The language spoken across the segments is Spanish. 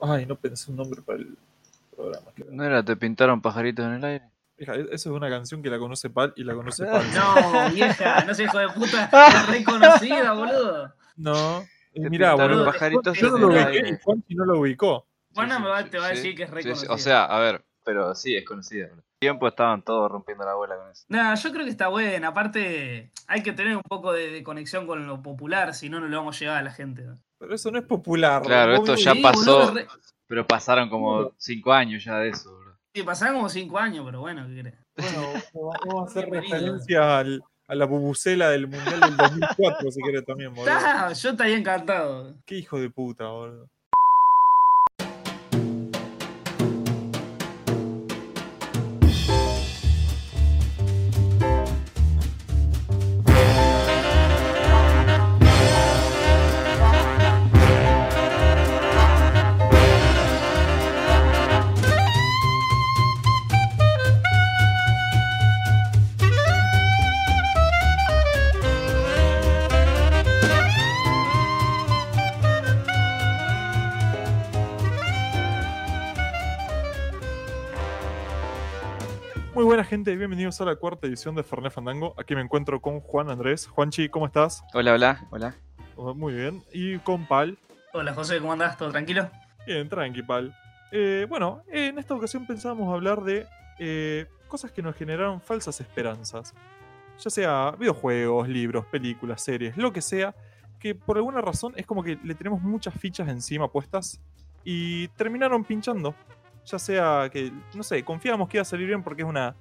Ay, no pensé un nombre para el programa. ¿No era Te pintaron pajaritos en el aire? Hija, e- eso es una canción que la conoce Pal y la conoce Pal. No, vieja, no sé, hijo de puta. Es reconocida, boludo. No. Te mirá, boludo. pajaritos Yo no lo ubiqué y Juanchi no lo ubicó. Juana Sí, me va, sí, te va a sí. decir que es Sí, sí, reconocida. O sea, a ver, pero sí, es conocida. bro. tiempo estaban todos rompiendo la bola con eso. Nah, yo creo que está buena. Aparte, hay que tener un poco de, de conexión con lo popular, si no, no lo vamos a llegar a la gente. Pero eso no es popular. Claro, esto ya Sí, pasó. boludo, re- Pero pasaron como cinco años ya de eso, bro. Sí, pasaron como cinco años, pero bueno, ¿qué crees? Bueno, vamos a hacer referencia al- a la bubucela del Mundial del 2004, si querés también, boludo. Ah, yo estaría encantado. Qué hijo de puta, boludo. Gente, bienvenidos a la cuarta edición de Fernet Fandango. Aquí me encuentro con Juan Andrés. Juanchi, ¿cómo estás? Hola, hola, hola. Oh, Muy bien. Y con Pal. Hola, José, ¿cómo andás? ¿Todo tranquilo? Bien, tranqui, Pal. Eh, bueno, en esta ocasión pensábamos hablar de eh, cosas que nos generaron falsas esperanzas. Ya sea videojuegos, libros, películas, series, lo que sea, que por alguna razón es como que le tenemos muchas fichas encima puestas y terminaron pinchando. Ya sea que, no sé, confiábamos que iba a salir bien porque es una,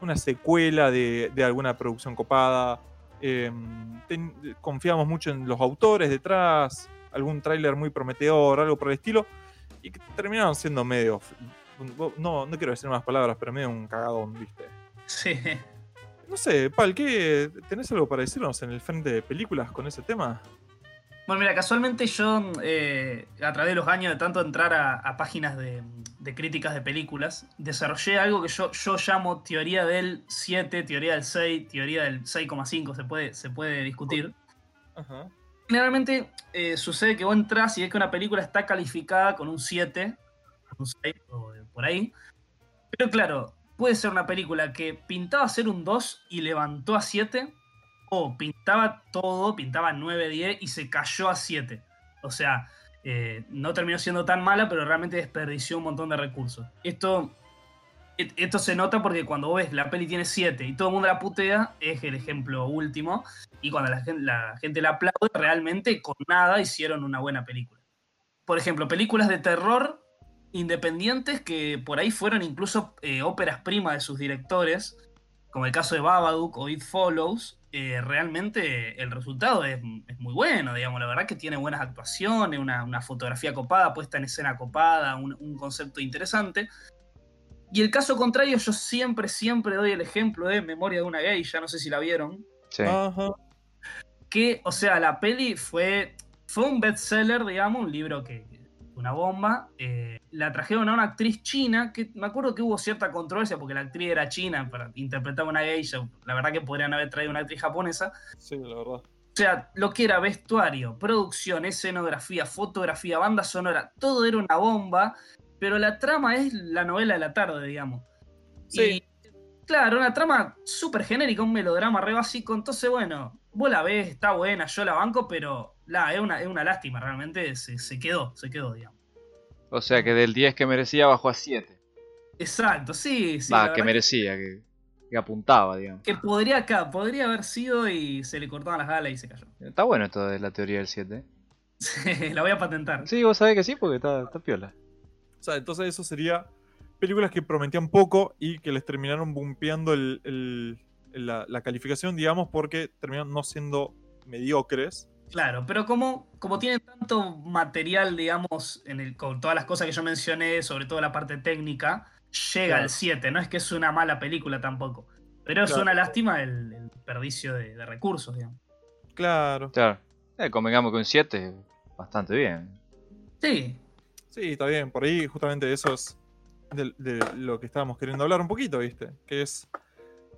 una secuela de, de alguna producción copada. ten- confiábamos mucho en los autores detrás, algún tráiler muy prometedor, algo por el estilo y que terminaron siendo medio. No, no quiero decir más palabras, pero medio un cagadón, ¿viste? Sí. No sé, Pal, ¿qué, ¿tenés algo para decirnos en el frente de películas con ese tema? Bueno, mira, casualmente yo, eh, a través de los años de tanto entrar a, a páginas de, de críticas de películas, desarrollé algo que yo, yo llamo teoría del 7, teoría del 6, teoría del 6,5, se puede, se puede discutir. Ajá. Generalmente eh, sucede que vos entras y ves que una película está calificada con un 7, un 6 o por ahí. Pero claro, puede ser una película que pintaba ser un 2 y levantó a 7, o pintaba todo, pintaba 9, 10 y se cayó a 7. O sea, eh, no terminó siendo tan mala, pero realmente desperdició un montón de recursos. Esto, esto se nota porque cuando vos ves la peli tiene 7 y todo el mundo la putea, es el ejemplo último. Y cuando la gente, la gente la aplaude, realmente con nada hicieron una buena película. Por ejemplo, películas de terror independientes que por ahí fueron incluso eh, óperas primas de sus directores, como el caso de Babadook o It Follows, eh, realmente el resultado es, es muy bueno, digamos, la verdad que tiene buenas actuaciones, una, una fotografía copada, puesta en escena copada, un, un concepto interesante. Y el caso contrario, yo siempre, siempre doy el ejemplo de Memoria de una gay, ya no sé si la vieron, Sí. Ajá. que, o sea, la peli fue, fue un bestseller, digamos, un libro que, una bomba. eh, la trajeron a una actriz china, que me acuerdo que hubo cierta controversia porque la actriz era china, para interpretar una geisha, la verdad que podrían haber traído una actriz japonesa. Sí, la verdad. O sea, lo que era vestuario, producción, escenografía, fotografía, banda sonora, todo era una bomba, pero la trama es la novela de la tarde, digamos. Sí. Y, claro, una trama súper genérica, un melodrama re básico. Entonces, bueno, vos la ves, está buena, yo la banco, pero la, es, una, es una lástima, realmente se, se quedó, se quedó, digamos. O sea que del 10 que merecía bajó a 7. Exacto, sí, sí. Va, que merecía, que, que apuntaba, digamos. que podría acá, podría haber sido y se le cortaban las alas y se cayó. Está bueno esto de la teoría del 7. la voy a patentar. Sí, vos sabés que sí, porque está, está piola. O sea, entonces eso sería películas que prometían poco y que les terminaron bumpeando el- el- la, la calificación, digamos, porque terminaron no siendo mediocres. Claro, pero como, como tienen tanto material, digamos, en el, con todas las cosas que yo mencioné, sobre todo la parte técnica, llega Claro. al 7. No es que es una mala película tampoco. Pero es una lástima el, el desperdicio de, de recursos, digamos. Claro. Claro. Eh, convengamos que un 7, bastante bien. Sí, Sí, está bien. Por ahí justamente eso es de, de lo que estábamos queriendo hablar un poquito, ¿viste? Que es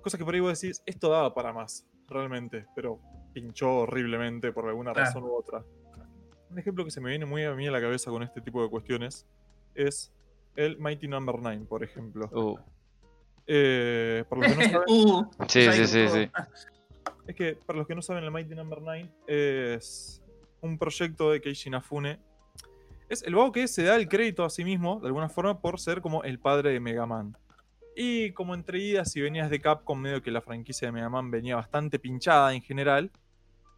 cosas que por ahí vos decís, esto daba para más, realmente, pero pinchó horriblemente por alguna Claro. razón u otra. Un ejemplo que se me viene muy a mí a la cabeza con este tipo de cuestiones es el Mighty Number 9, por ejemplo. Uh, Eh, por los que no saben, Uh, Sí, sí, sí, sí. es que para los que no saben, el Mighty Number 9 es un proyecto de Keiji Inafune. Es el vago que se da el crédito a sí mismo, de alguna forma, por ser como el padre de Mega Man. Y como entre idas y venidas de Capcom, medio que la franquicia de Mega Man venía bastante pinchada en general,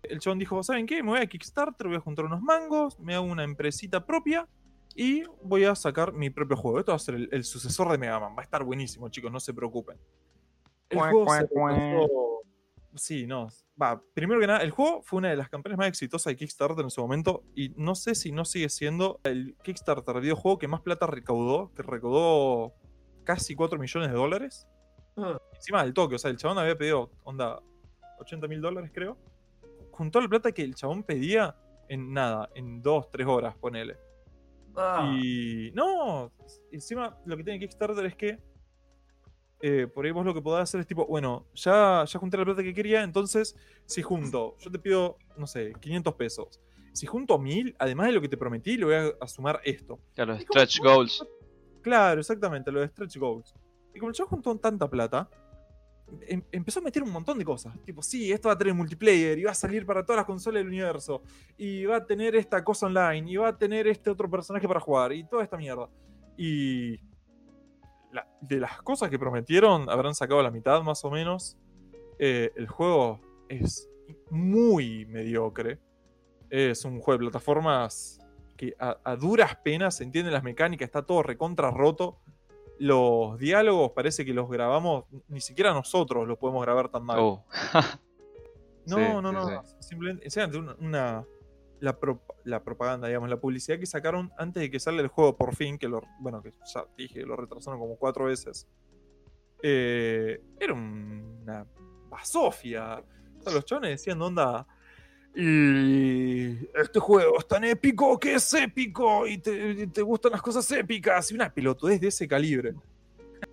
el chabón dijo, ¿saben qué? Me voy a Kickstarter, voy a juntar unos mangos, me hago una empresita propia y voy a sacar mi propio juego. Esto va a ser el, el sucesor de Mega Man. Va a estar buenísimo, chicos, no se preocupen. El juego cuac. retrasó- Sí, no. Va, primero que nada, el juego fue una de las campañas más exitosas de Kickstarter en su momento y no sé si no sigue siendo el Kickstarter videojuego que más plata recaudó, que recaudó casi 4 millones de dólares. Uh, Encima del toque, o sea, el chabón había pedido, onda, 80 mil dólares creo. Juntó la plata que el chabón pedía en nada, en 2, 3 horas, ponele. ah, Y no, encima lo que tiene Kickstarter es que eh, por ahí vos lo que podés hacer es tipo, bueno, ya, ya junté la plata que quería, entonces si junto, yo te pido, no sé, 500 pesos. Si junto 1000, además de lo que te prometí, le voy a, a sumar esto. Claro, como- stretch goals. Claro, exactamente, lo de stretch goals. Y como el chabón juntó tanta plata, em- empezó a meter un montón de cosas. Tipo, sí, esto va a tener multiplayer, y va a salir para todas las consolas del universo, y va a tener esta cosa online, y va a tener este otro personaje para jugar, y toda esta mierda. Y de las cosas que prometieron, habrán sacado la mitad más o menos. Eh, el juego es muy mediocre. Es un juego de plataformas que a, a duras penas se entienden las mecánicas, está todo recontra roto. Los diálogos parece que los grabamos, ni siquiera nosotros los podemos grabar tan mal. Oh. no, sí, no, sí, no. Simplemente, simplemente una, una- la, pro- la propaganda, digamos, la publicidad que sacaron antes de que salga el juego por fin, que lo, bueno, que ya dije, lo retrasaron como cuatro veces. eh, era una basofia. O sea, los chavales decían, onda. Y este juego es tan épico que es épico y te, te gustan las cosas épicas y una pelotudez de ese calibre.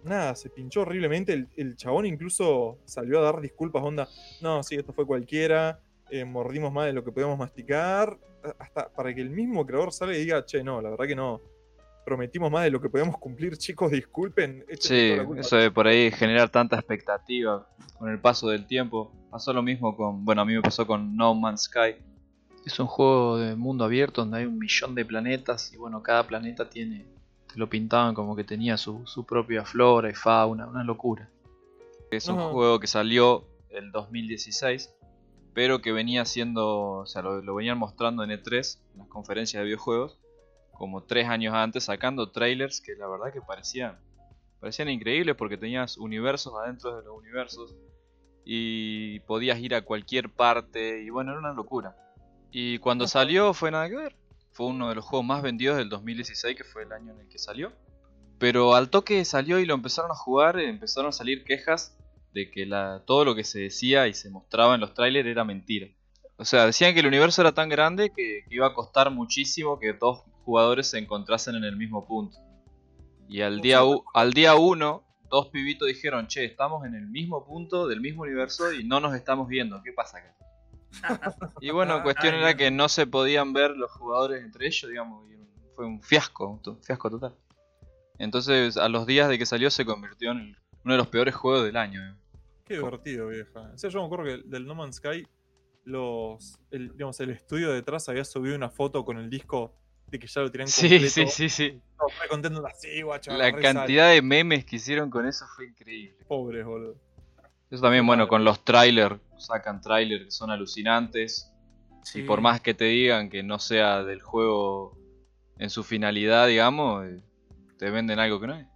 Nada, se pinchó horriblemente. El, el chabón incluso salió a dar disculpas, onda. No, sí, esto fue cualquiera. eh, mordimos más de lo que podíamos masticar. Hasta para que el mismo creador salga y diga, che, no, la verdad que no. Prometimos más de lo que podíamos cumplir, chicos, disculpen. Sí, culpa eso de por ahí generar tanta expectativa con el paso del tiempo. Pasó lo mismo con, bueno, a mí me pasó con No Man's Sky. Es un juego de mundo abierto donde hay un millón de planetas y bueno, cada planeta tiene, te lo pintaban como que tenía su, su propia flora y fauna, una locura. Es un juego que salió el 2016, pero que venía siendo, o sea, lo, lo venían mostrando en E3, en las conferencias de videojuegos, como tres años antes, sacando trailers que la verdad que parecían parecían increíbles porque tenías universos adentro de los universos y podías ir a cualquier parte y bueno, era una locura. Y cuando salió fue nada que ver. Fue uno de los juegos más vendidos del 2016, que fue el año en el que salió. Pero al toque salió y lo empezaron a jugar, empezaron a salir quejas de que la, todo lo que se decía y se mostraba en los trailers era mentira. O sea, decían que el universo era tan grande que, que iba a costar muchísimo que dos jugadores se encontrasen en el mismo punto. Y al día, u- al día uno, dos pibitos dijeron, che, estamos en el mismo punto del mismo universo y no nos estamos viendo, ¿qué pasa acá? Y bueno, cuestión Ay, era que no se podían ver los jugadores entre ellos, digamos, y fue un fiasco, un fiasco total. Entonces, a los días de que salió, se convirtió en el- uno de los peores juegos del año. Qué divertido, vieja. O sea, yo me acuerdo que del No Man's Sky, los, el, digamos, el estudio detrás había subido una foto con el disco de que ya lo Sí, completo. sí, sí, sí. Contentos, así, guacho. La cantidad de memes que hicieron con eso fue increíble. Pobres, boludo. Eso también, bueno, con los trailers, sacan trailers que son alucinantes. Sí. Y por más que te digan que no sea del juego en su finalidad, digamos, eh, te venden algo que no es.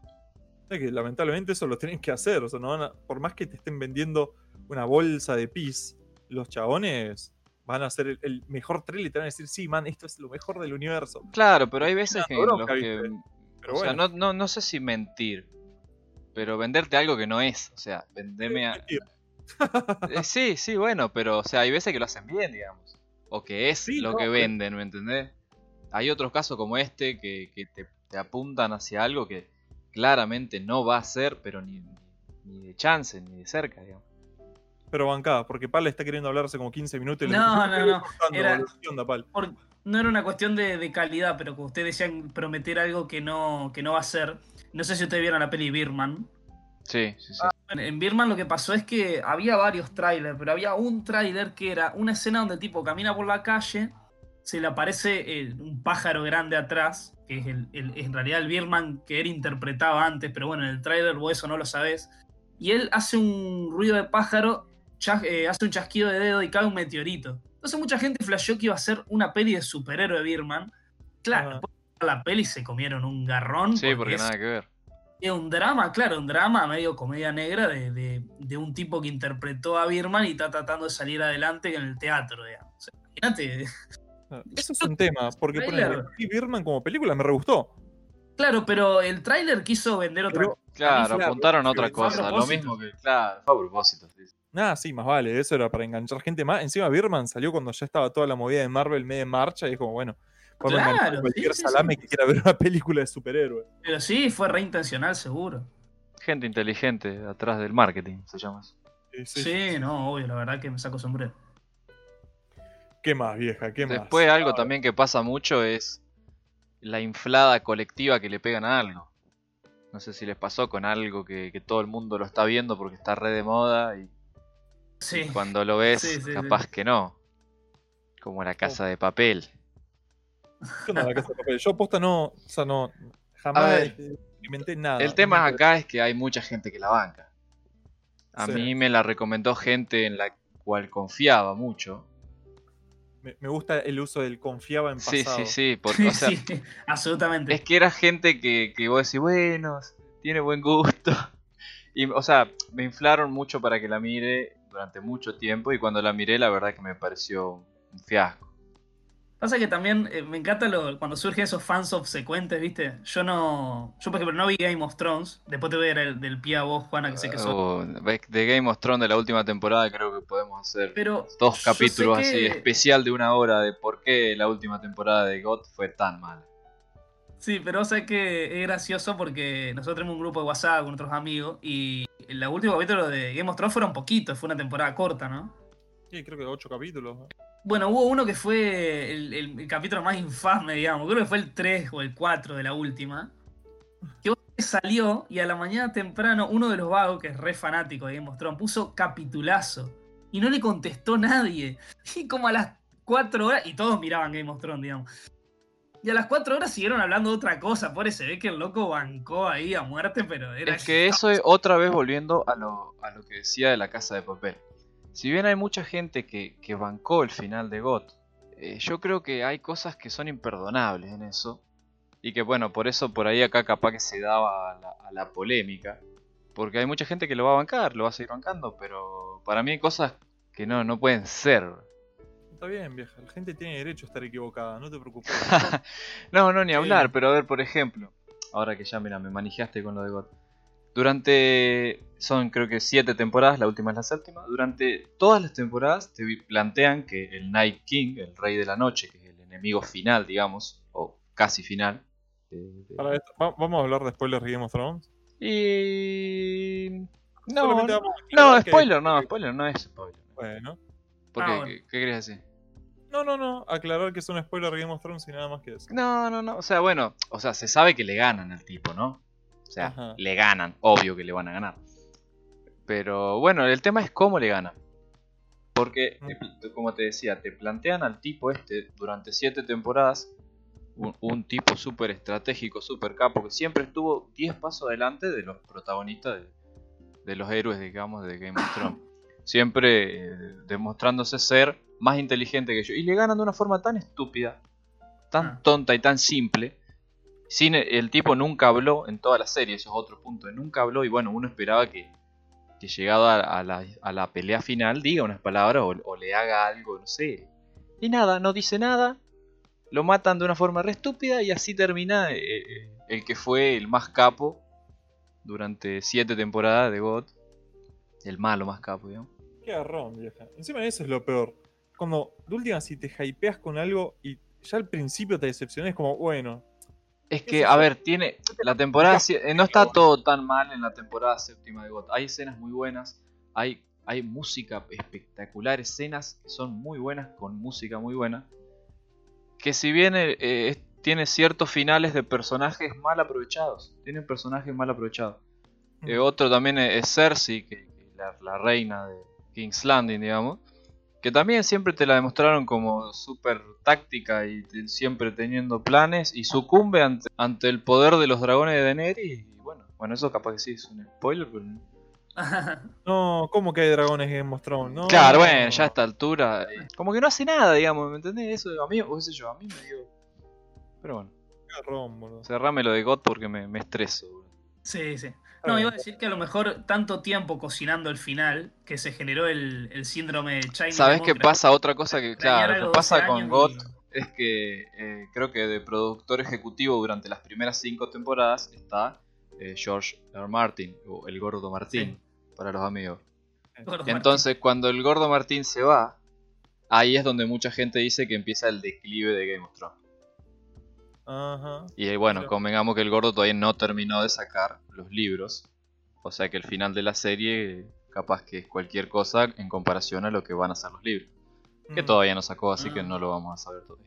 Es que lamentablemente eso lo tienen que hacer. O sea, no van a- por más que te estén vendiendo una bolsa de pis, los chabones van a hacer el, el mejor trailer y te van a decir, sí, man, esto es lo mejor del universo. Claro, pero hay veces que, bronca, los que ¿viste? Pero o sea, bueno. no, no, no sé si mentir, pero venderte algo que no es. O sea, vendeme a... Eh, sí, sí, bueno, pero o sea, hay veces que lo hacen bien, digamos. O que es Sí, lo no, que venden, ¿me entendés? Hay otros casos como este que, que te, te apuntan hacia algo que claramente no va a ser, pero ni, ni de chance, ni de cerca, digamos. Pero bancada, porque Pal está queriendo hablar hace como 15 minutos y le No, dije, no, "Estoy no, cortando, era- boludo". ¿Qué onda, Pal? Por- no era una cuestión de, de calidad, pero como ustedes decían prometer algo que no, que no va a ser. No sé si ustedes vieron la peli Birman. Sí, sí, sí. Bueno, En Birman lo que pasó es que había varios trailers, pero había un trailer que era una escena donde el tipo camina por la calle, se le aparece eh, un pájaro grande atrás, que es el, el- en realidad el Birman que él interpretaba antes, pero bueno, en el trailer vos eso no lo sabés. Y él hace un ruido de pájaro, chas- eh, hace un chasquido de dedo y cae un meteorito. Entonces mucha gente flasheó que iba a ser una peli de superhéroe de Birman. Claro, de la peli se comieron un garrón. Sí, porque nada que ver. es un drama, claro, un drama medio comedia negra de, de- de un tipo que interpretó a Birman y está tratando de salir adelante en el teatro, digamos. O sea, imagínate. Eso es un tema, porque por ejemplo, Birdman como película me re gustó. Claro, pero el tráiler quiso vender otra Pero- cosa. Claro, apuntaron a otra cosa. Lo mismo que. Claro, fue a propósito. sí. Nada, sí, más vale, eso era para enganchar gente más. Encima Birdman salió cuando ya estaba toda la movida de Marvel media en marcha y es como, bueno, podemos Claro, enganchar a cualquier sí, salame sí. que quiera ver una película de superhéroes. Pero sí, fue reintencional, seguro. Gente inteligente atrás del marketing, se llama eso. Sí, sí. Sí, no, obvio, la verdad que me saco sombrero. ¿Qué más, vieja? ¿Qué más? Después algo también que pasa mucho es la inflada colectiva que le pegan a algo. No sé si les pasó con algo que, que todo el mundo lo está viendo porque está re de moda y, Sí. y cuando lo ves Sí, sí, capaz sí. que no. Como la casa de papel. ¿Qué onda la Casa de Papel? Yo posta no, o sea, no, jamás experimenté nada. El tema No, acá es que hay mucha gente que la banca. A Sí. mí me la recomendó gente en la cual confiaba mucho. Me, me gusta el uso del confiaba en Sí, pasado. sí, sí. Porque, o sea, sí, absolutamente. Es que era gente que, que vos decís, bueno, tiene buen gusto. Y, o sea, me inflaron mucho para que la mire durante mucho tiempo y cuando la miré la verdad que me pareció un fiasco. Pasa que también eh, me encanta lo- cuando surgen esos fans subsecuentes, ¿viste? Yo no. Yo, por ejemplo, no vi Game of Thrones. Después te voy a dar el, del pie a vos, Juana, que sé que sos. Oh, de Game of Thrones de la última temporada creo que podemos hacer Pero. dos capítulos que- así, especial de una hora de por qué la última temporada de GOT fue tan mala. Sí, pero sé que es gracioso porque nosotros tenemos un grupo de WhatsApp con otros amigos y el último capítulo de Game of Thrones fueron poquitos, fue una temporada corta, ¿no? Sí, creo que ocho capítulos. ¿no? Bueno, hubo uno que fue el, el- el capítulo más infame, digamos. Creo que fue el 3 o el 4 de la última. Que vos salió y a la mañana temprano uno de los vagos, que es re fanático de Game of Thrones, puso capitulazo. Y no le contestó nadie. Y como a las 4 horas, y todos miraban Game of Thrones, digamos. Y a las 4 horas siguieron hablando de otra cosa. Por eso se ve que el loco bancó ahí a muerte, pero era... Es que eso es otra vez volviendo a lo, a lo que decía de la casa de papel. Si bien hay mucha gente que, que bancó el final de GOT, eh, yo creo que hay cosas que son imperdonables en eso. Y que bueno, por eso por ahí acá capaz que se daba a la, a la polémica. Porque hay mucha gente que lo va a bancar, lo va a seguir bancando, pero para mí hay cosas que no, no pueden ser. Está bien, vieja. La gente tiene derecho a estar equivocada, no te preocupes. no, no, ni Sí. hablar, pero a ver, por ejemplo, ahora que ya, mira, me manejaste con lo de God. Durante, son creo que siete temporadas, la última es la séptima. Durante todas las temporadas te plantean que el Night King, el Rey de la Noche, que es el enemigo final, digamos, o casi final. de- de- Para esto, va- ¿Vamos a hablar de spoilers de Game of Thrones? Y... No, no, que- spoiler, no, spoiler, no es spoiler. Bueno. ¿Por Ah, qué? bueno. ¿Qué, qué querés decir? No, no, no. Aclarar que es un spoiler de Game of Thrones y nada más que eso. No, no, no. O sea, bueno, o sea, se sabe que le ganan al tipo, ¿no? O sea, Ajá. le ganan, obvio que le van a ganar. Pero bueno, el tema es cómo le ganan. Porque, como te decía, te plantean al tipo este durante siete temporadas, un, un tipo súper estratégico, súper capo, que siempre estuvo 10 pasos adelante de los protagonistas de, de los héroes, digamos, de Game of Thrones. Siempre eh, demostrándose ser más inteligente que yo. Y le ganan de una forma tan estúpida, tan Ah. tonta y tan simple. Sin el, el tipo nunca habló en toda la serie, eso es otro punto. Nunca habló y bueno, uno esperaba que, que llegado a, a la, a la pelea final diga unas palabras o, o le haga algo, no sé. Y nada, no dice nada. Lo matan de una forma re estúpida y así termina eh, eh, el que fue el más capo durante siete temporadas de God. El malo más capo, digamos. Qué garrón, vieja. Encima eso es lo peor. Cuando, de última, si te hypeas con algo y ya al principio te decepciones, como, bueno, Es ¿Qué que, a ver, tiene. La temporada. eh, No está todo tan mal en la temporada séptima de GOT. Hay escenas muy buenas. Hay, hay música espectacular. Escenas que son muy buenas. Con música muy buena. que si bien eh, eh, tiene ciertos finales de personajes mal aprovechados. Tienen personajes mal aprovechados. Eh, otro también es es Cersei, que, que la, la reina de King's Landing, digamos. Que también siempre te la demostraron como súper táctica y te- siempre teniendo planes. Y sucumbe ante, ante el poder de los dragones de Daenerys. Y bueno, bueno, eso capaz que sí es un spoiler, pero... No, ¿cómo que hay dragones en Game? No. Claro, bueno, ya a esta altura. eh, Como que no hace nada, digamos, ¿me entendés? Eso a mí, o qué sé yo, a mí me dio. Pero bueno, cerrame lo de God porque me, me estreso. Sí, sí. No, iba a decir que a lo mejor tanto tiempo cocinando el final que se generó el, el síndrome de China. ¿Sabes qué pasa? Otra cosa que, claro, lo que pasa con God God es que eh, creo que de productor ejecutivo durante las primeras cinco temporadas está eh, George R. Martin, o el Gordo Martín, para los amigos. Entonces, cuando el Gordo Martín se va, ahí es donde mucha gente dice que empieza el declive de Game of Thrones. Ajá. Y bueno, Claro. convengamos que el gordo todavía no terminó de sacar los libros. O sea que el final de la serie capaz que es cualquier cosa en comparación a lo que van a ser los libros. Que Mm, todavía no sacó, así que Ah. no lo vamos a saber todavía.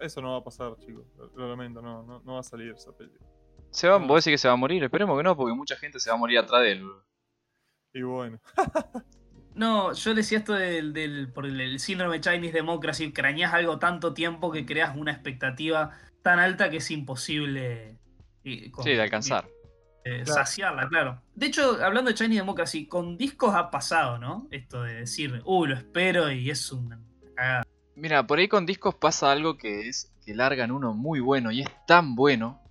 Eso no va a pasar, chicos. Lo, lamento, no, no, no va a salir esa película. Se va, No. vos decís que se va a morir, esperemos que no, porque mucha gente se va a morir atrás de él. Y bueno. No, yo decía esto del, del- por el, el síndrome Chinese Democracy, crañas algo tanto tiempo que creas una expectativa tan alta que es imposible eh, con- Sí, de alcanzar. eh, Claro. saciarla, claro. De hecho, hablando de Chinese Democracy, con discos ha pasado, ¿no? Esto de decir, uy, lo espero y es una cagada. Mira, por ahí con discos pasa algo que es que largan uno muy bueno y es tan bueno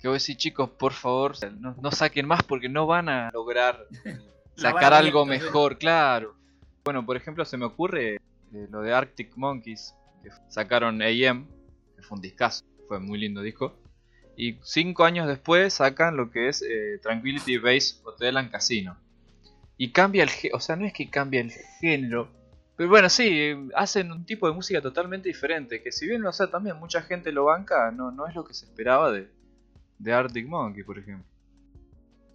que vos decís, chicos, por favor, no, no saquen más porque no van a lograr eh, sacar algo mejor, claro. Bueno, por ejemplo, se me ocurre eh, lo de Arctic Monkeys, que sacaron AM, que fue un discazo, fue un muy lindo disco. Y cinco años después sacan lo que es eh, Tranquility Base Hotel and Casino. Y cambia el género, o sea, no es que cambia el género, pero bueno, sí, hacen un tipo de música totalmente diferente, que si bien, o sea, también mucha gente lo banca, no, no es lo que se esperaba de, de Arctic Monkey, por ejemplo.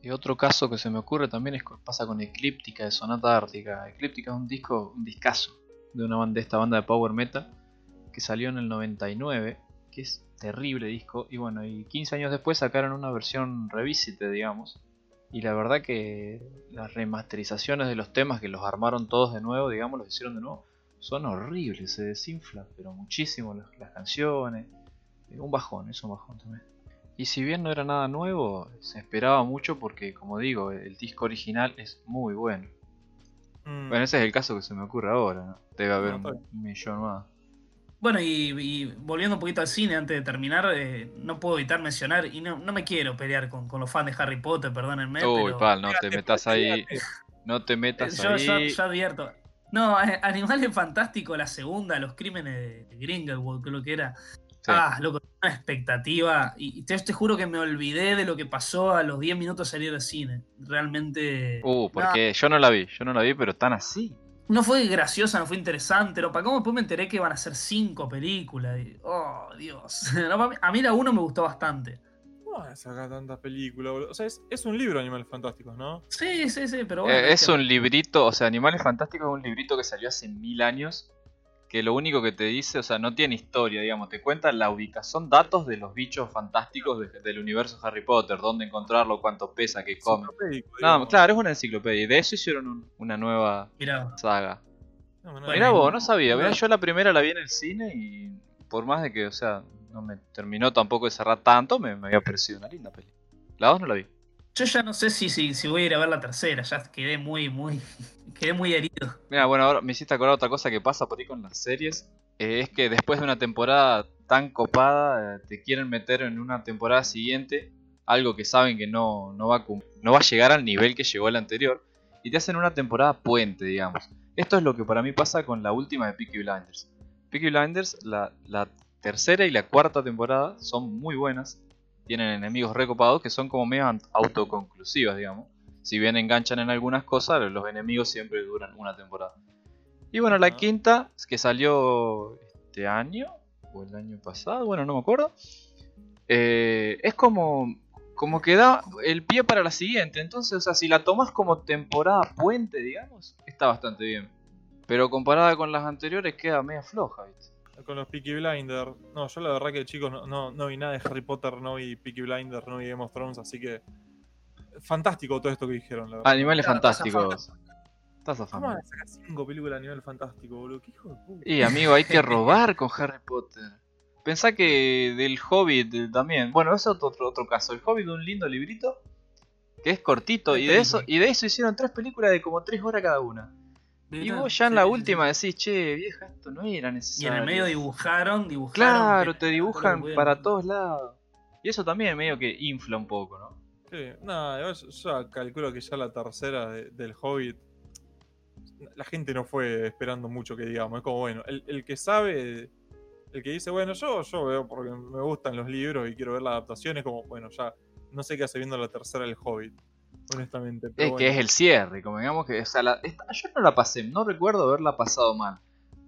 Y otro caso que se me ocurre también es co- pasa con Eclíptica de Sonata Ártica. Eclíptica es un disco, un discazo de una banda, de esta banda de power metal que salió en el 99, que es terrible disco. Y bueno, y 15 años después sacaron una versión revisite, digamos. Y la verdad que las remasterizaciones de los temas que los armaron todos de nuevo, digamos, los hicieron de nuevo, son horribles, se desinfla, pero muchísimo las, las canciones. Eh, Un bajón, es un bajón también. Y si bien no era nada nuevo, se esperaba mucho porque, como digo, el disco original es muy bueno. Mm, Bueno, ese es el caso que se me ocurre ahora, ¿no? Debe haber No, un, millón más. Bueno, y, y volviendo un poquito al cine antes de terminar, eh, no puedo evitar mencionar, y no, no me quiero pelear con, con los fans de Harry Potter, perdónenme. Uy, pero, pal, no te metas ahí. No te metas yo, yo- ahí. yo advierto. No, Animales Fantásticos, la segunda, los crímenes de, de Grindelwald, creo que era. Sí. Ah, loco, una expectativa. Y te, te juro que me olvidé de lo que pasó a los 10 minutos de salir del cine. Realmente. Uh, porque yo no la vi, yo no la vi, pero tan así. No fue graciosa, no fue interesante. No, para cómo después me enteré que van a ser cinco películas. y- oh, Dios. No, pa' mí- a mí la uno me gustó bastante. No sacar tantas películas, boludo. O sea, es, es un libro Animales Fantásticos, ¿no? Sí, sí, sí, pero bueno. Eh, es que- un librito, o sea, Animales Fantásticos es un librito que salió hace mil años. Que lo único que te dice, o sea, no tiene historia, digamos, te cuenta la ubicación, datos de los bichos fantásticos de- del universo Harry Potter, dónde encontrarlo, cuánto pesa, qué come. Digamos. claro, es una enciclopedia. Y de eso hicieron un- una nueva Mirá, saga. No, no, Mirá vos, no sabía. Mirá, no. yo la primera la vi en el cine y por más de que, o sea, no me terminó tampoco de cerrar tanto, me, me había parecido una linda peli. La dos no la vi. Yo ya no sé si, si, si voy a ir a ver la tercera. Ya quedé muy, muy. Quedé muy herido. Mira, bueno, ahora me hiciste acordar otra cosa que pasa por ahí con las series. eh, es que después de una temporada tan copada, eh, te quieren meter en una temporada siguiente algo que saben que no, no, va a no va llegar al nivel que llegó la anterior. Y te hacen una temporada puente, digamos. Esto es lo que para mí pasa con la última de Peaky Blinders. Peaky Blinders, la tercera y la cuarta temporada son muy buenas. Tienen enemigos recopados que son como medio autoconclusivas, digamos. Si bien enganchan en algunas cosas, los enemigos siempre duran una temporada. Y bueno, la Ajá. quinta, que salió este año, o el año pasado, bueno, no me acuerdo. eh, es como, como que da el pie para la siguiente. Entonces, o sea, si la tomas como temporada puente, digamos, está bastante bien. Pero comparada con las anteriores, queda media floja, ¿viste? Con los Peaky Blinders. No, yo la verdad que chicos no, no, no vi nada de Harry Potter, no vi Peaky Blinders, no vi Game of Thrones, así que fantástico todo esto que dijeron, la verdad. Animales Claro, fantásticos. Estás ¿Cómo afamado. van a sacar cinco películas a nivel fantástico, boludo? ¿Qué hijo de puta? Y amigo, hay que robar con Harry Potter. Pensá que del Hobbit también. Bueno, eso es otro, otro caso. El Hobbit, un lindo librito que es cortito. Y de eso, y de eso hicieron tres películas de como tres horas cada una. Y vos ya en la última decís, che, vieja, esto no era Y en necesario. el medio dibujaron, dibujaron. Claro, te dibujan para todos lados. Y eso también medio que infla un poco, ¿no? Sí, no, yo, calculo que ya la tercera de- del Hobbit. La gente no fue esperando mucho que digamos. Es como, bueno, el, el que sabe, el que dice, bueno, yo, yo veo porque me gustan los libros y quiero ver la adaptación, es como, bueno, ya no sé qué hace viendo la tercera del Hobbit, honestamente. pero Es que es el cierre, como digamos que. O sea, la- esta- yo no la pasé, no recuerdo haberla pasado mal.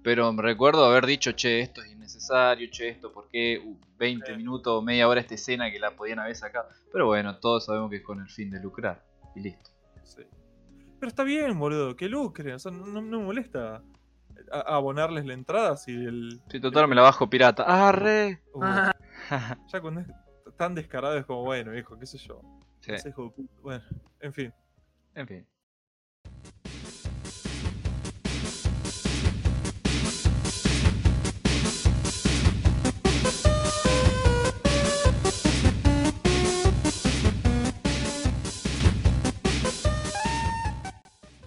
Pero me recuerdo haber dicho, che, esto es innecesario, che, esto, ¿por qué? Uh, 20 Sí. minutos o media hora esta escena que la podían haber sacado. Pero bueno, todos sabemos que es con el fin de lucrar. Y listo. Sí. Pero está bien, boludo, que lucren. O sea, no, no me molesta a- abonarles la entrada si el. Si total me la bajo pirata. ¡Arre! Uh, Ah, ya cuando es tan descarado es como, bueno, hijo, qué sé yo. Sí, puta. Bueno, en fin. en fin.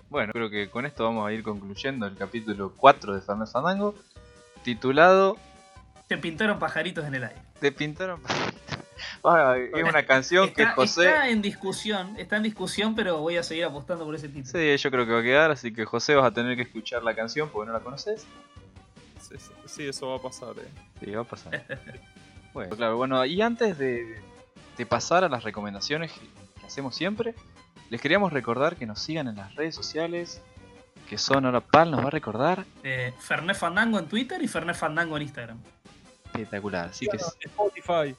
Bueno, creo que con esto vamos a ir concluyendo el capítulo 4 de Fernández Fandango, titulado te pintaron pajaritos en el aire. Te pintaron. Ah, es una canción que Está, José. está en discusión, está en discusión, pero voy a seguir apostando por ese título. Sí, yo creo que va a quedar, así que José vas a tener que escuchar la canción porque no la conoces. Sí, sí, sí, eso va a pasar, eh. Sí, va a pasar. bueno, claro, bueno, y antes de, de pasar a las recomendaciones que, que hacemos siempre, les queríamos recordar que nos sigan en las redes sociales, que son ahora Pal nos va a recordar. Eh, Fernet Fandango en Twitter y Fernet Fandango en Instagram. Espectacular, así que Spotify.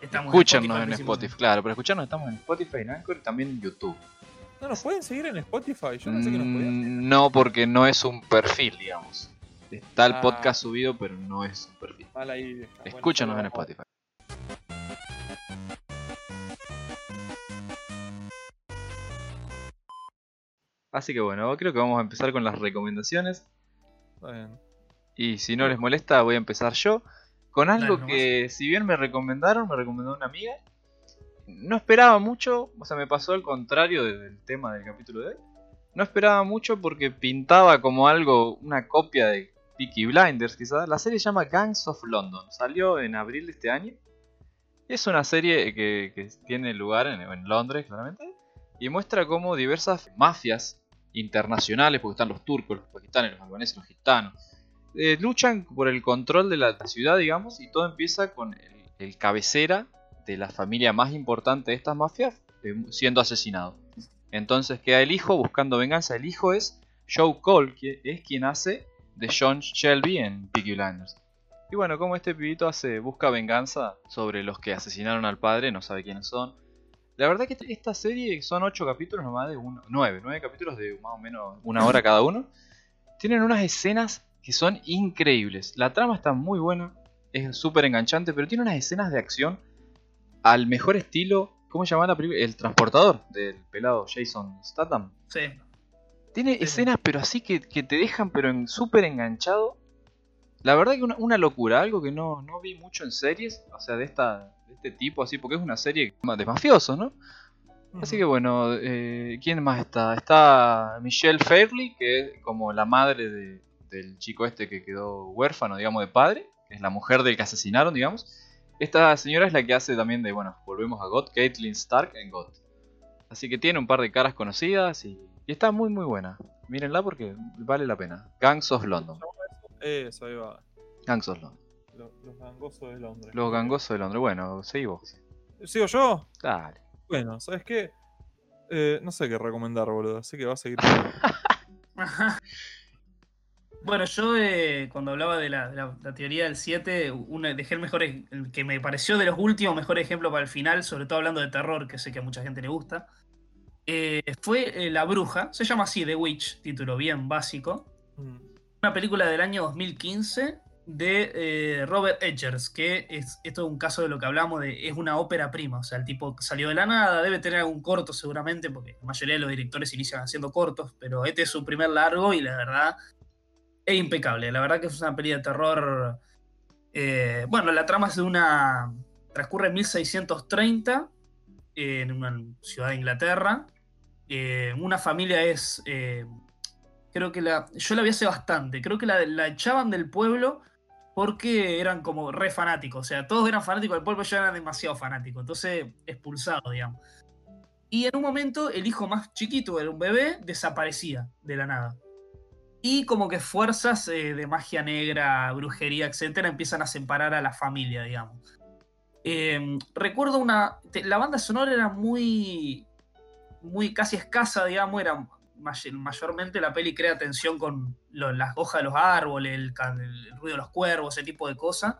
Estamos escúchanos en. Spotify, claro, pero escucharnos estamos en Spotify, en Anchor y también en YouTube. No, nos pueden seguir en Spotify. Yo pensé que nos podían. Mm, No, porque no es un perfil, digamos. Está el Ah. podcast subido, pero no es un perfil. Bueno, Escúchanos en. Spotify. Así que bueno, creo que vamos a empezar con las recomendaciones. Está bien. Y si no les molesta, voy a empezar yo. Con algo que, si bien me recomendaron, me recomendó una amiga. No esperaba mucho, o sea, me pasó al contrario de- del tema del capítulo de hoy. No esperaba mucho porque pintaba como algo, una copia de Peaky Blinders, quizás. La serie se llama Gangs of London. Salió en abril de este año. Es una serie que, que tiene lugar en, en Londres, claramente. Y muestra cómo diversas mafias internacionales, porque están los turcos, los pakistanes, los albaneses, los gitanos, eh, luchan por el control de la, ciudad, digamos, y todo empieza con el, cabecera de la familia más importante de estas mafias eh, siendo asesinado. Entonces queda el hijo buscando venganza. El hijo es Joe Cole, que es quien hace de John Shelby en Peaky Blinders. Y bueno, como este pibito hace, busca venganza sobre los que asesinaron al padre, no sabe quiénes son. La verdad que esta serie son 8 capítulos nomás de uno, 9, 9 capítulos de más o menos una hora cada uno. Tienen unas escenas que son increíbles. La trama está muy buena, es súper enganchante, pero tiene unas escenas de acción al mejor estilo. ¿Cómo se llama la película? El transportador del pelado Jason Statham. Sí. Tiene Sí. escenas, pero así que, que te dejan pero en súper enganchado. La verdad que una, una locura, algo que no, no vi mucho en series, o sea, de esta de este tipo así, porque es una serie de mafiosos, ¿no? Así que bueno, eh, ¿quién más está? Está Michelle Fairley, que es como la madre de- del chico este que quedó huérfano, digamos, de padre, que es la mujer del que asesinaron, digamos. Esta señora es la que hace también de, bueno, volvemos a God, Caitlyn Stark en God. Así que tiene un par de caras conocidas y, y está muy muy buena. Mírenla porque vale la pena. Gangs of London. Eso, ahí va. Gangs of London. Los, los gangosos de Londres. Los gangosos de Londres. Bueno, seguí vos. ¿Sigo yo? Dale. Bueno, ¿sabes qué? Eh, no sé qué recomendar, boludo. Así que va a seguir. Bueno, yo eh, cuando hablaba de la, de la- la teoría del 7, una- dejé el mejor, ej- el que me pareció de los últimos mejor ejemplo para el final, sobre todo hablando de terror, que sé que a mucha gente le gusta. eh, fue eh, La Bruja, se llama así The Witch, título bien básico. Mm, Una película del año 2015 de Robert Edgers, que es, esto es un caso de lo que hablamos, de, es una ópera prima, o sea, el tipo salió de la nada, debe tener algún corto seguramente, porque la mayoría de los directores inician haciendo cortos, pero este es su primer largo y la verdad es impecable, la verdad que es una peli de terror, eh, bueno, la trama es de una, transcurre en 1630, en una ciudad de Inglaterra, eh, una familia es... eh, creo que la. Yo la vi hace bastante. Creo que la, la echaban del pueblo porque eran como re fanáticos. O sea, todos eran fanáticos del pueblo, yo eran demasiado fanáticos. Entonces, expulsados, digamos. Y en un momento, el hijo más chiquito, era un bebé, desaparecía de la nada. Y como que fuerzas eh, de magia negra, brujería, etcétera, empiezan a separar a la familia, digamos. Eh, recuerdo una. te- La banda sonora era muy. muy casi escasa, digamos. Era may- mayormente la peli crea tensión con lo- las hojas de los árboles, el, el ruido de los cuervos, ese tipo de cosas.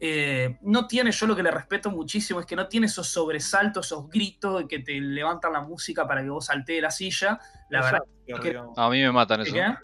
Eh, no tiene, yo lo que le respeto muchísimo es que no tiene esos sobresaltos, esos gritos que te levantan la música para que vos saltees la silla. La verdad, jumpscare, que-. A mí me matan eso. ¿qué?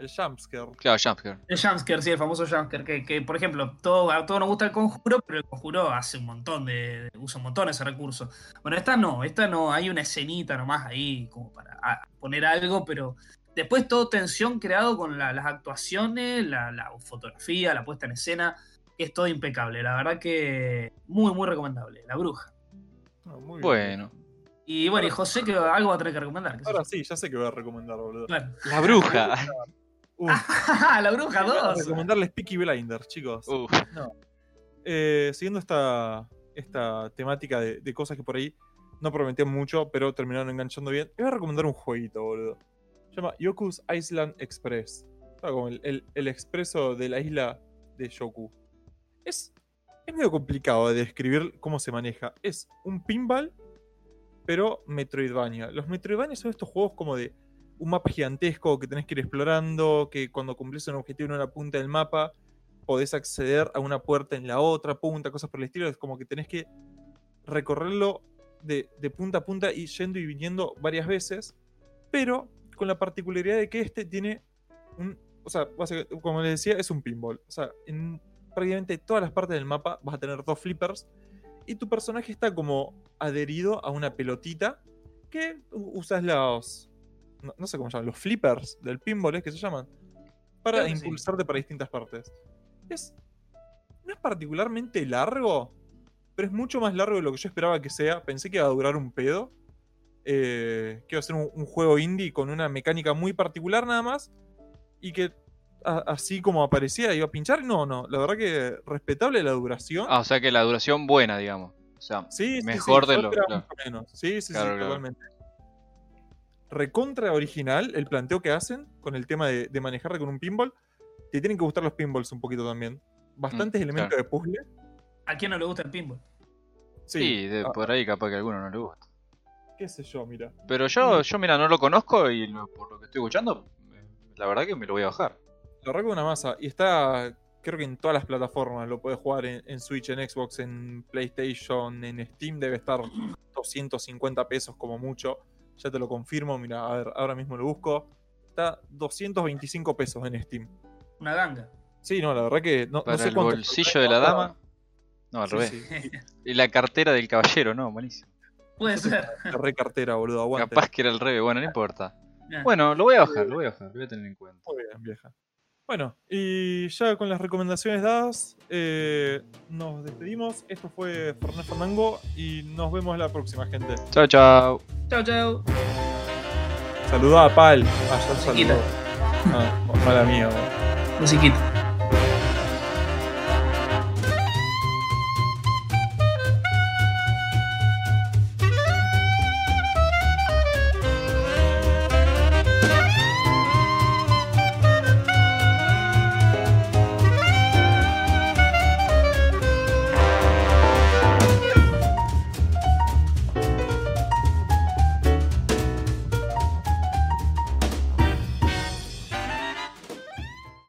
El jumpscare. Claro, jumpscare. El jumpscare, sí, el famoso jumpscare, que, que, por ejemplo, todo, a todos nos gusta el conjuro, pero el conjuro hace un montón de, usa un montón ese recurso. Bueno, esta no, esta no, hay una escenita nomás ahí como para poner algo, pero después todo tensión creado con la- las actuaciones, la, la fotografía, la puesta en escena, es todo impecable. La verdad que muy, muy recomendable. La bruja. Ah, muy bien. Bueno. Y bueno, y José que algo va a tener que recomendar. Ahora sí, ya sé que voy a recomendar, boludo. Claro. La bruja. La bruja voy a 2. recomendarles Peaky Blinders, chicos. Uf. Eh, siguiendo esta, esta temática de, de cosas que por ahí no prometían mucho, pero terminaron enganchando bien, les voy a recomendar un jueguito, boludo. Se llama Yoku's Island Express. Sea, como el, el- el expreso de la isla de Yoku. Es, es medio complicado de describir cómo se maneja. Es un pinball, pero Metroidvania. Los Metroidvania son estos juegos como de un mapa gigantesco que tenés que ir explorando, que cuando cumplís un objetivo en una punta del mapa, podés acceder a una puerta en la otra punta, cosas por el estilo. Es como que tenés que recorrerlo de, punta a punta y yendo y viniendo varias veces, pero con la particularidad de que este tiene un. O sea, como les decía, es un pinball. O sea, en prácticamente todas las partes del mapa vas a tener dos flippers y tu personaje está como adherido a una pelotita que usas los. No, no sé cómo se llaman, los flippers del pinball, ¿es que se llaman? Para que sí. impulsarte para distintas partes. Es. No es particularmente largo, pero es mucho más largo de lo que yo esperaba que sea. Pensé que iba a durar un pedo. Eh, que iba a ser un, un juego indie con una mecánica muy particular nada más. Y que a- así como aparecía iba a pinchar. No, no. La verdad que respetable la duración. Ah, o sea que la duración buena, digamos. O sea, Sí, sí, sí, Mejor de lo- claro. menos. Sí, sí, Claro, sí, claro. Recontra original el planteo que hacen con el tema de, de manejarte con un pinball. Te tienen que gustar los pinballs un poquito también. Bastantes Mm, elementos claro. de puzzle. ¿A quién no le gusta el pinball? sí, de- ah, por ahí capaz que a alguno no le gusta. qué sé yo, mira. Pero yo, yo mira, no lo conozco y lo- por lo que estoy escuchando, la verdad que me lo voy a bajar. La verdad que una masa. Y está, creo que en todas las plataformas. Lo puedes jugar en, en Switch, en Xbox, en PlayStation, en Steam. Debe estar 250 pesos como mucho. Ya te lo confirmo. Mira, a ver, ahora mismo lo busco. Está 225 pesos en Steam. Una ganga. Sí, no, la verdad que no, no Para sé el cuánto- bolsillo de la dama. No, al Sí, revés. sí. Y la cartera del caballero, no, buenísimo. Puede ser. La re cartera, boludo, aguante. Capaz que era el revés, bueno, no importa. Bueno, lo voy a bajar, lo voy a bajar, lo voy a tener en cuenta. Muy bien, vieja. Bueno, y ya con las recomendaciones dadas, eh, nos despedimos. Esto fue Fernández Fandango y nos vemos la próxima, gente. Chao, chao. Chao, chao. Saluda a Pal. Ah, ya Musiquita. saludó. Ah, mala mía. boludo. Musiquita.